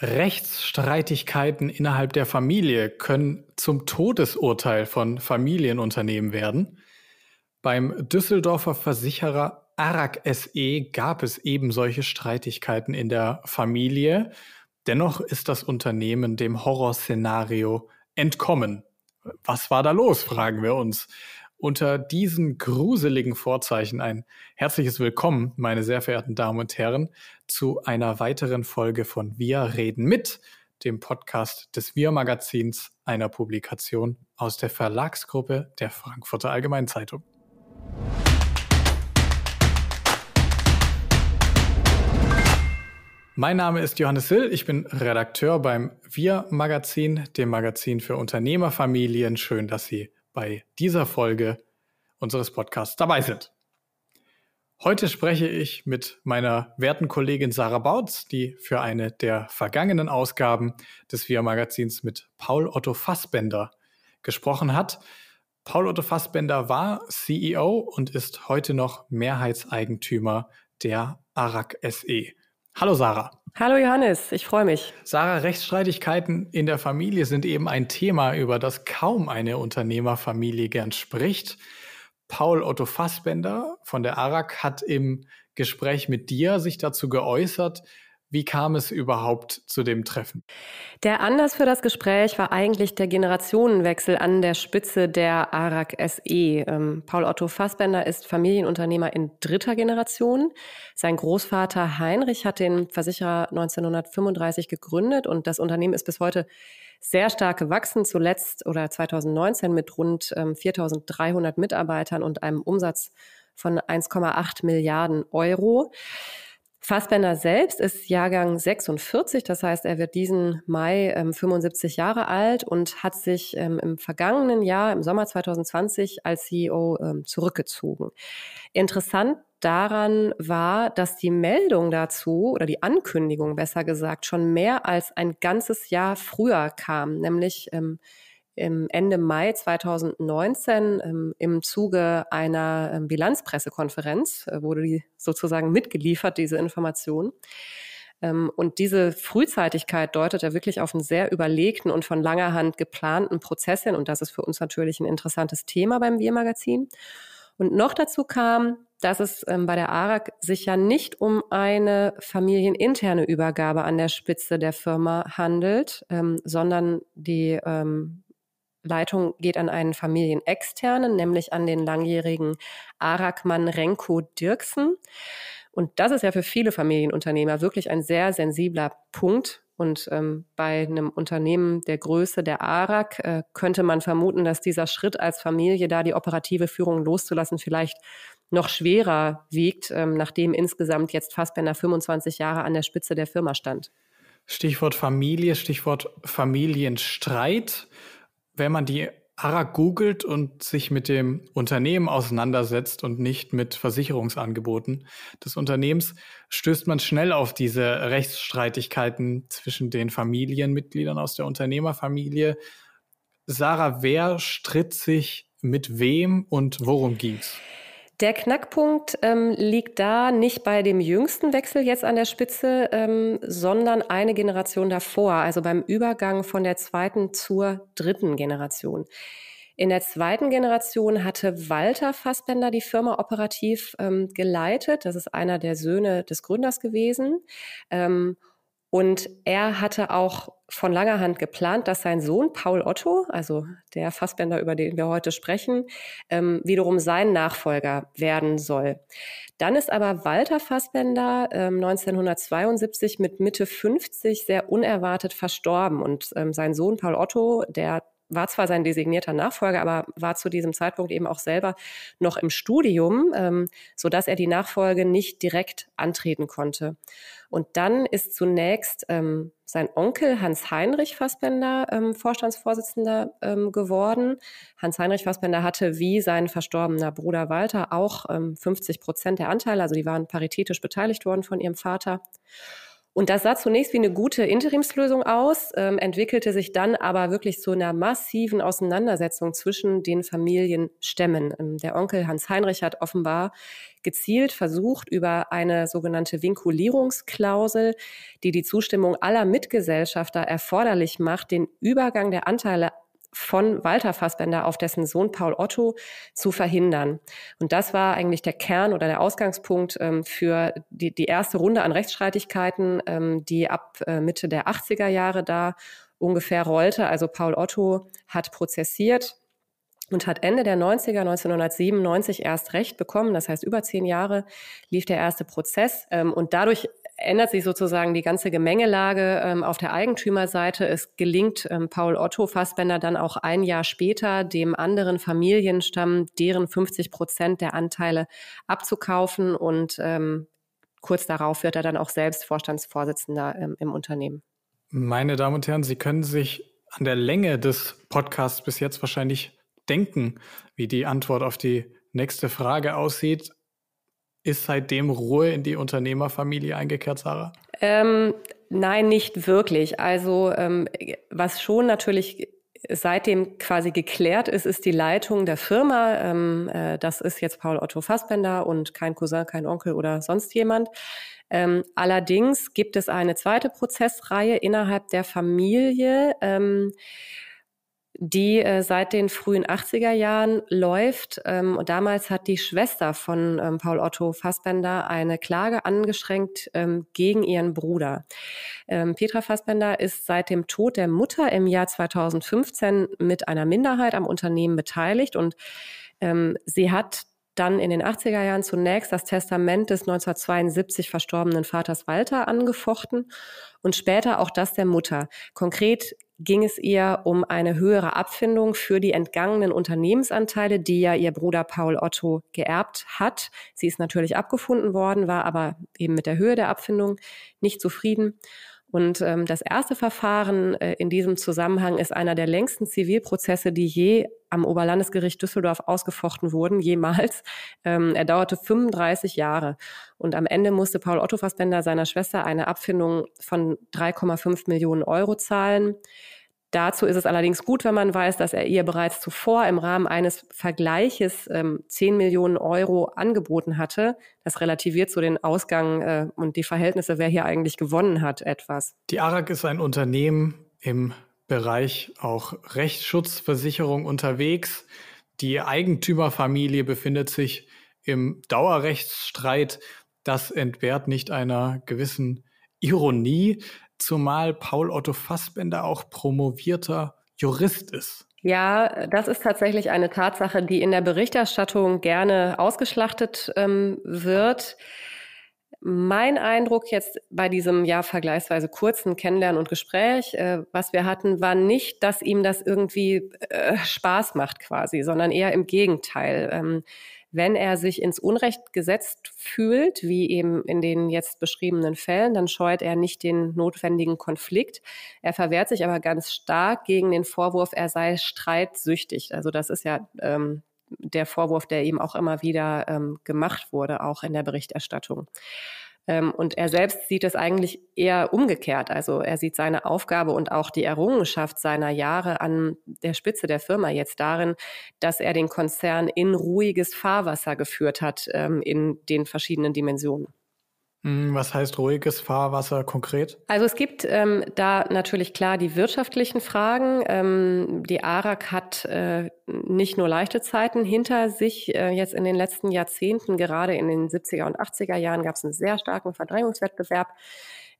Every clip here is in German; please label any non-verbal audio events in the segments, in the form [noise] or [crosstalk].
Rechtsstreitigkeiten innerhalb der Familie können zum Todesurteil von Familienunternehmen werden. Beim Düsseldorfer Versicherer Arak SE gab es eben solche Streitigkeiten in der Familie. Dennoch ist das Unternehmen dem Horrorszenario entkommen. Was war da los, fragen wir uns. Unter diesen gruseligen Vorzeichen ein herzliches Willkommen, meine sehr verehrten Damen und Herren, zu einer weiteren Folge von Wir reden mit, dem Podcast des Wir Magazins, einer Publikation aus der Verlagsgruppe der Frankfurter Allgemeinen Zeitung. Mein Name ist Johannes Sill, ich bin Redakteur beim Wir Magazin, dem Magazin für Unternehmerfamilien. Schön, dass Sie bei dieser Folge unseres Podcasts dabei sind. Heute spreche ich mit meiner werten Kollegin Sarah Bautz, die für eine der vergangenen Ausgaben des VIA Magazins mit Paul Otto Fassbender gesprochen hat. Paul Otto Fassbender war CEO und ist heute noch Mehrheitseigentümer der ARAG SE. Hallo Sarah. Hallo Johannes, ich freue mich. Sarah, Rechtsstreitigkeiten in der Familie sind eben ein Thema, über das kaum eine Unternehmerfamilie gern spricht. Paul Otto Fassbender von der ARAG hat im Gespräch mit dir sich dazu geäußert, wie kam es überhaupt zu dem Treffen? Der Anlass für das Gespräch war eigentlich der Generationenwechsel an der Spitze der ARAG SE. Ähm, Paul Otto Fassbender ist Familienunternehmer in dritter Generation. Sein Großvater Heinrich hat den Versicherer 1935 gegründet und das Unternehmen ist bis heute sehr stark gewachsen, zuletzt oder 2019 mit rund ähm, 4300 Mitarbeitern und einem Umsatz von 1,8 Milliarden Euro. Fassbender selbst ist Jahrgang 46, das heißt, er wird diesen Mai ähm, 75 Jahre alt und hat sich ähm, im vergangenen Jahr, im Sommer 2020, als CEO ähm, zurückgezogen. Interessant daran war, dass die Meldung dazu oder die Ankündigung besser gesagt schon mehr als ein ganzes Jahr früher kam, nämlich ähm, im Ende Mai 2019 ähm, im Zuge einer ähm, Bilanzpressekonferenz äh, wurde die sozusagen mitgeliefert, diese Information. Ähm, und diese Frühzeitigkeit deutet ja wirklich auf einen sehr überlegten und von langer Hand geplanten Prozess hin. Und das ist für uns natürlich ein interessantes Thema beim Wir-Magazin. Und noch dazu kam, dass es bei der ARAG sich ja nicht um eine familieninterne Übergabe an der Spitze der Firma handelt, sondern die Leitung geht an einen familienexternen, nämlich an den langjährigen Arakmann Renko Dirksen. Und das ist ja für viele Familienunternehmer wirklich ein sehr sensibler Punkt. Und ähm, bei einem Unternehmen der Größe der ARAG äh, könnte man vermuten, dass dieser Schritt als Familie da die operative Führung loszulassen vielleicht noch schwerer wiegt, ähm, nachdem insgesamt jetzt Fassbender 25 Jahre an der Spitze der Firma stand. Stichwort Familie, Stichwort Familienstreit wenn man die ARA googelt und sich mit dem Unternehmen auseinandersetzt und nicht mit Versicherungsangeboten des Unternehmens, stößt man schnell auf diese Rechtsstreitigkeiten zwischen den Familienmitgliedern aus der Unternehmerfamilie. Sarah, wer stritt sich mit wem und worum ging's? Der Knackpunkt ähm, liegt da nicht bei dem jüngsten Wechsel jetzt an der Spitze, ähm, sondern eine Generation davor, also beim Übergang von der zweiten zur dritten Generation. In der zweiten Generation hatte Walter Fassbender die Firma operativ ähm, geleitet. Das ist einer der Söhne des Gründers gewesen. Ähm, und er hatte auch von langer Hand geplant, dass sein Sohn Paul Otto, also der Fassbender, über den wir heute sprechen, ähm, wiederum sein Nachfolger werden soll. Dann ist aber Walter Fassbender ähm, 1972 mit Mitte 50 sehr unerwartet verstorben und ähm, sein Sohn Paul Otto, der war zwar sein designierter Nachfolger, aber war zu diesem Zeitpunkt eben auch selber noch im Studium, ähm, so dass er die Nachfolge nicht direkt antreten konnte. Und dann ist zunächst ähm, sein Onkel Hans Heinrich Fassbender ähm, Vorstandsvorsitzender ähm, geworden. Hans Heinrich Fassbender hatte wie sein verstorbener Bruder Walter auch ähm, 50 Prozent der Anteile, also die waren paritätisch beteiligt worden von ihrem Vater. Und das sah zunächst wie eine gute Interimslösung aus, ähm, entwickelte sich dann aber wirklich zu einer massiven Auseinandersetzung zwischen den Familienstämmen. Ähm, der Onkel Hans Heinrich hat offenbar gezielt versucht, über eine sogenannte Vinkulierungsklausel, die die Zustimmung aller Mitgesellschafter erforderlich macht, den Übergang der Anteile von Walter Fassbender auf dessen Sohn Paul Otto zu verhindern. Und das war eigentlich der Kern oder der Ausgangspunkt ähm, für die, die erste Runde an Rechtsstreitigkeiten, ähm, die ab äh, Mitte der 80er Jahre da ungefähr rollte. Also Paul Otto hat prozessiert und hat Ende der 90er, 1997 erst Recht bekommen. Das heißt, über zehn Jahre lief der erste Prozess. Ähm, und dadurch ändert sich sozusagen die ganze Gemengelage ähm, auf der Eigentümerseite. Es gelingt ähm, Paul Otto Fassbender dann auch ein Jahr später, dem anderen Familienstamm deren 50 Prozent der Anteile abzukaufen und ähm, kurz darauf wird er dann auch selbst Vorstandsvorsitzender ähm, im Unternehmen. Meine Damen und Herren, Sie können sich an der Länge des Podcasts bis jetzt wahrscheinlich denken, wie die Antwort auf die nächste Frage aussieht. Ist seitdem Ruhe in die Unternehmerfamilie eingekehrt, Sarah? Ähm, nein, nicht wirklich. Also ähm, was schon natürlich seitdem quasi geklärt ist, ist die Leitung der Firma. Ähm, äh, das ist jetzt Paul Otto Fassbender und kein Cousin, kein Onkel oder sonst jemand. Ähm, allerdings gibt es eine zweite Prozessreihe innerhalb der Familie. Ähm, die äh, seit den frühen 80er Jahren läuft. Ähm, und damals hat die Schwester von ähm, Paul Otto Fassbender eine Klage angeschränkt ähm, gegen ihren Bruder. Ähm, Petra Fassbender ist seit dem Tod der Mutter im Jahr 2015 mit einer Minderheit am Unternehmen beteiligt und ähm, sie hat dann in den 80er Jahren zunächst das Testament des 1972 verstorbenen Vaters Walter angefochten und später auch das der Mutter. Konkret ging es ihr um eine höhere Abfindung für die entgangenen Unternehmensanteile, die ja ihr Bruder Paul Otto geerbt hat. Sie ist natürlich abgefunden worden, war aber eben mit der Höhe der Abfindung nicht zufrieden. Und ähm, das erste Verfahren äh, in diesem Zusammenhang ist einer der längsten Zivilprozesse, die je am Oberlandesgericht Düsseldorf ausgefochten wurden, jemals. [laughs] Ähm, er dauerte 35 Jahre. Und am Ende musste Paul Otto Fassbender seiner Schwester eine Abfindung von 3,5 Millionen Euro zahlen. Dazu ist es allerdings gut, wenn man weiß, dass er ihr bereits zuvor im Rahmen eines Vergleiches ähm, 10 Millionen Euro angeboten hatte. Das relativiert so den Ausgang äh, und die Verhältnisse, wer hier eigentlich gewonnen hat, etwas. Die ARAG ist ein Unternehmen im Bereich auch Rechtsschutzversicherung unterwegs. Die Eigentümerfamilie befindet sich im Dauerrechtsstreit. Das entbehrt nicht einer gewissen Ironie zumal Paul Otto Fassbender auch promovierter Jurist ist. Ja, das ist tatsächlich eine Tatsache, die in der Berichterstattung gerne ausgeschlachtet ähm, wird. Mein Eindruck jetzt bei diesem ja vergleichsweise kurzen Kennenlernen und Gespräch, äh, was wir hatten, war nicht, dass ihm das irgendwie äh, Spaß macht quasi, sondern eher im Gegenteil. Ähm, wenn er sich ins Unrecht gesetzt fühlt, wie eben in den jetzt beschriebenen Fällen, dann scheut er nicht den notwendigen Konflikt. Er verwehrt sich aber ganz stark gegen den Vorwurf, er sei streitsüchtig. Also das ist ja ähm, der Vorwurf, der ihm auch immer wieder ähm, gemacht wurde, auch in der Berichterstattung. Ähm, und er selbst sieht es eigentlich eher umgekehrt. Also er sieht seine Aufgabe und auch die Errungenschaft seiner Jahre an der Spitze der Firma jetzt darin, dass er den Konzern in ruhiges Fahrwasser geführt hat ähm, in den verschiedenen Dimensionen. Hm, was heißt ruhiges Fahrwasser konkret? Also es gibt ähm, da natürlich klar die wirtschaftlichen Fragen. Ähm, die ARAG hat äh, nicht nur leichte Zeiten hinter sich. Äh, jetzt in den letzten Jahrzehnten, gerade in den 70er und 80er Jahren, gab es einen sehr starken Verdrängungswettbewerb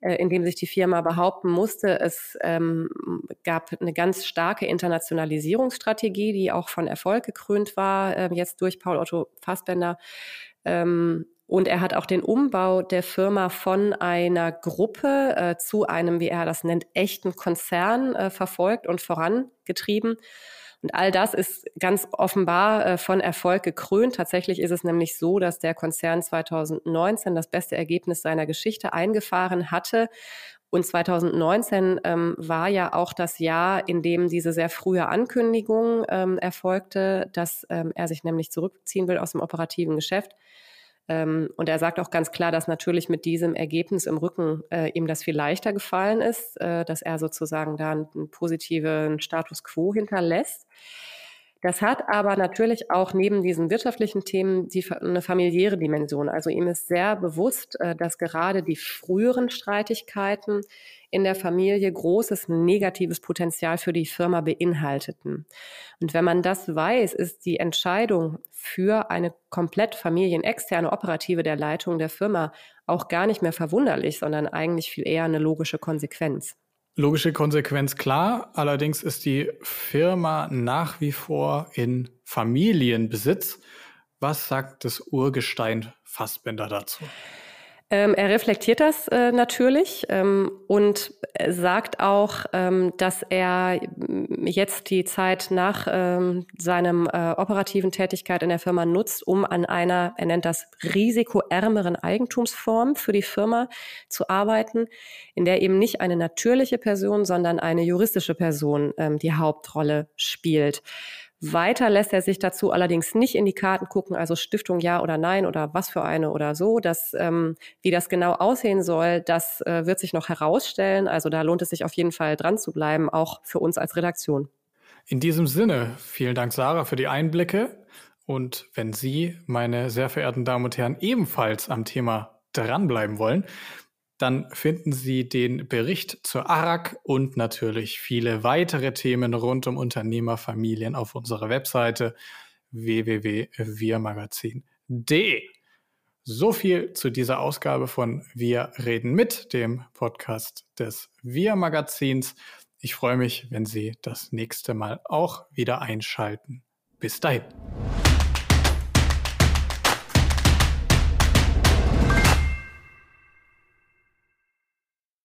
äh, in dem sich die Firma behaupten musste. Es ähm, gab eine ganz starke Internationalisierungsstrategie, die auch von Erfolg gekrönt war, äh, jetzt durch Paul Otto Fassbender. Ähm, und er hat auch den Umbau der Firma von einer Gruppe äh, zu einem, wie er das nennt, echten Konzern äh, verfolgt und vorangetrieben. Und all das ist ganz offenbar äh, von Erfolg gekrönt. Tatsächlich ist es nämlich so, dass der Konzern 2019 das beste Ergebnis seiner Geschichte eingefahren hatte. Und 2019 ähm, war ja auch das Jahr, in dem diese sehr frühe Ankündigung ähm, erfolgte, dass ähm, er sich nämlich zurückziehen will aus dem operativen Geschäft. Ähm, und er sagt auch ganz klar, dass natürlich mit diesem Ergebnis im Rücken äh, ihm das viel leichter gefallen ist, äh, dass er sozusagen da einen, einen positiven Status quo hinterlässt. Das hat aber natürlich auch neben diesen wirtschaftlichen Themen die, eine familiäre Dimension. Also ihm ist sehr bewusst, äh, dass gerade die früheren Streitigkeiten in der Familie großes negatives Potenzial für die Firma beinhalteten. Und wenn man das weiß, ist die Entscheidung für eine komplett familienexterne Operative der Leitung der Firma auch gar nicht mehr verwunderlich, sondern eigentlich viel eher eine logische Konsequenz. Logische Konsequenz klar, allerdings ist die Firma nach wie vor in Familienbesitz. Was sagt das Urgestein Fassbender dazu? Ähm, er reflektiert das äh, natürlich ähm, und sagt auch, ähm, dass er jetzt die Zeit nach ähm, seinem äh, operativen Tätigkeit in der Firma nutzt, um an einer, er nennt das risikoärmeren Eigentumsform für die Firma zu arbeiten, in der eben nicht eine natürliche Person, sondern eine juristische Person ähm, die Hauptrolle spielt. Weiter lässt er sich dazu allerdings nicht in die Karten gucken, also Stiftung ja oder nein oder was für eine oder so. Das, ähm, wie das genau aussehen soll, das äh, wird sich noch herausstellen. Also da lohnt es sich auf jeden Fall dran zu bleiben, auch für uns als Redaktion. In diesem Sinne, vielen Dank, Sarah, für die Einblicke. Und wenn Sie, meine sehr verehrten Damen und Herren, ebenfalls am Thema dranbleiben wollen, dann finden Sie den Bericht zur ARAG und natürlich viele weitere Themen rund um Unternehmerfamilien auf unserer Webseite www.wirmagazin.de. So viel zu dieser Ausgabe von Wir reden mit, dem Podcast des Wir Magazins. Ich freue mich, wenn Sie das nächste Mal auch wieder einschalten. Bis dahin.